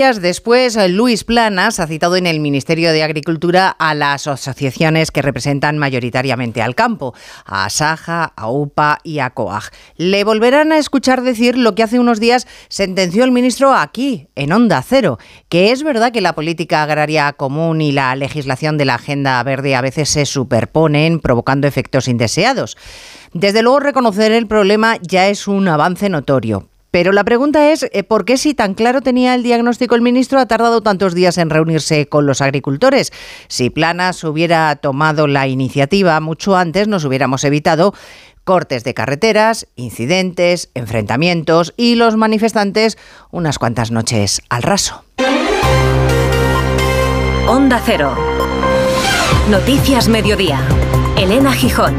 Después, Luis Planas ha citado en el Ministerio de Agricultura a las asociaciones que representan mayoritariamente al campo, a Saja, a UPA y a COAG. Le volverán a escuchar decir lo que hace unos días sentenció el ministro aquí, en Onda Cero, que es verdad que la política agraria común y la legislación de la Agenda Verde a veces se superponen, provocando efectos indeseados. Desde luego, reconocer el problema ya es un avance notorio, pero la pregunta es, eh, ¿por qué si tan claro tenía el diagnóstico el ministro ha tardado tantos días en reunirse con los agricultores? Si Planas hubiera tomado la iniciativa mucho antes, nos hubiéramos evitado cortes de carreteras, incidentes, enfrentamientos y los manifestantes unas cuantas noches al raso. Onda Cero. Noticias Mediodía. Elena Gijón.